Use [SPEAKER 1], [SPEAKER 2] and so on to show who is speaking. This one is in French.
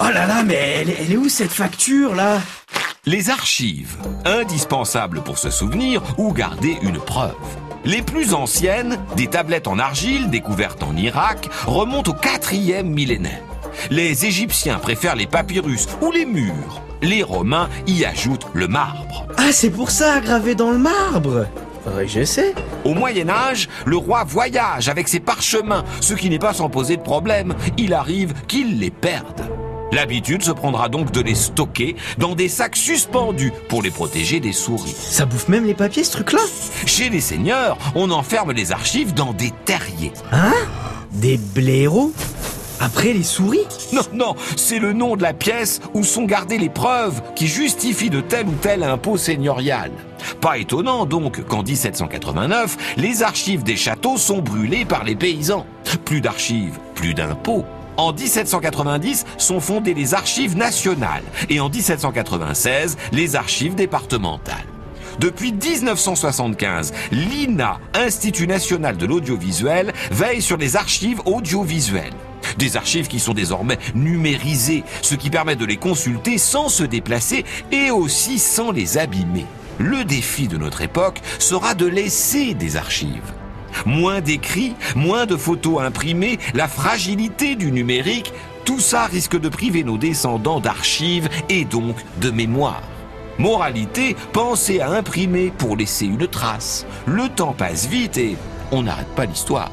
[SPEAKER 1] Oh là là, mais elle, est- elle est où cette facture là?
[SPEAKER 2] Les archives, indispensables pour se souvenir ou garder une preuve. Les plus anciennes, des tablettes en argile découvertes en Irak, remontent au quatrième millénaire. Les Égyptiens préfèrent les papyrus ou les murs. Les Romains y ajoutent le marbre.
[SPEAKER 1] Ah, c'est pour ça, gravé dans le marbre Faudrait que j'essaie.
[SPEAKER 2] Au Moyen Âge, le roi voyage avec ses parchemins, ce qui n'est pas sans poser de problème. Il arrive qu'il les perde. L'habitude se prendra donc de les stocker dans des sacs suspendus pour les protéger des souris.
[SPEAKER 1] Ça bouffe même les papiers ce truc-là
[SPEAKER 2] Chez les seigneurs, on enferme les archives dans des terriers.
[SPEAKER 1] Hein Des blaireaux Après les souris
[SPEAKER 2] Non, non, c'est le nom de la pièce où sont gardées les preuves qui justifient de tel ou tel impôt seigneurial. Pas étonnant donc qu'en 1789, les archives des châteaux sont brûlées par les paysans. Plus d'archives, plus d'impôts. En 1790 sont fondées les archives nationales et en 1796 les archives départementales. Depuis 1975, l'INA, Institut national de l'audiovisuel, veille sur les archives audiovisuelles. Des archives qui sont désormais numérisées, ce qui permet de les consulter sans se déplacer et aussi sans les abîmer. Le défi de notre époque sera de laisser des archives. Moins d'écrits, moins de photos imprimées, la fragilité du numérique, tout ça risque de priver nos descendants d'archives et donc de mémoire. Moralité, pensez à imprimer pour laisser une trace. Le temps passe vite et on n'arrête pas l'histoire.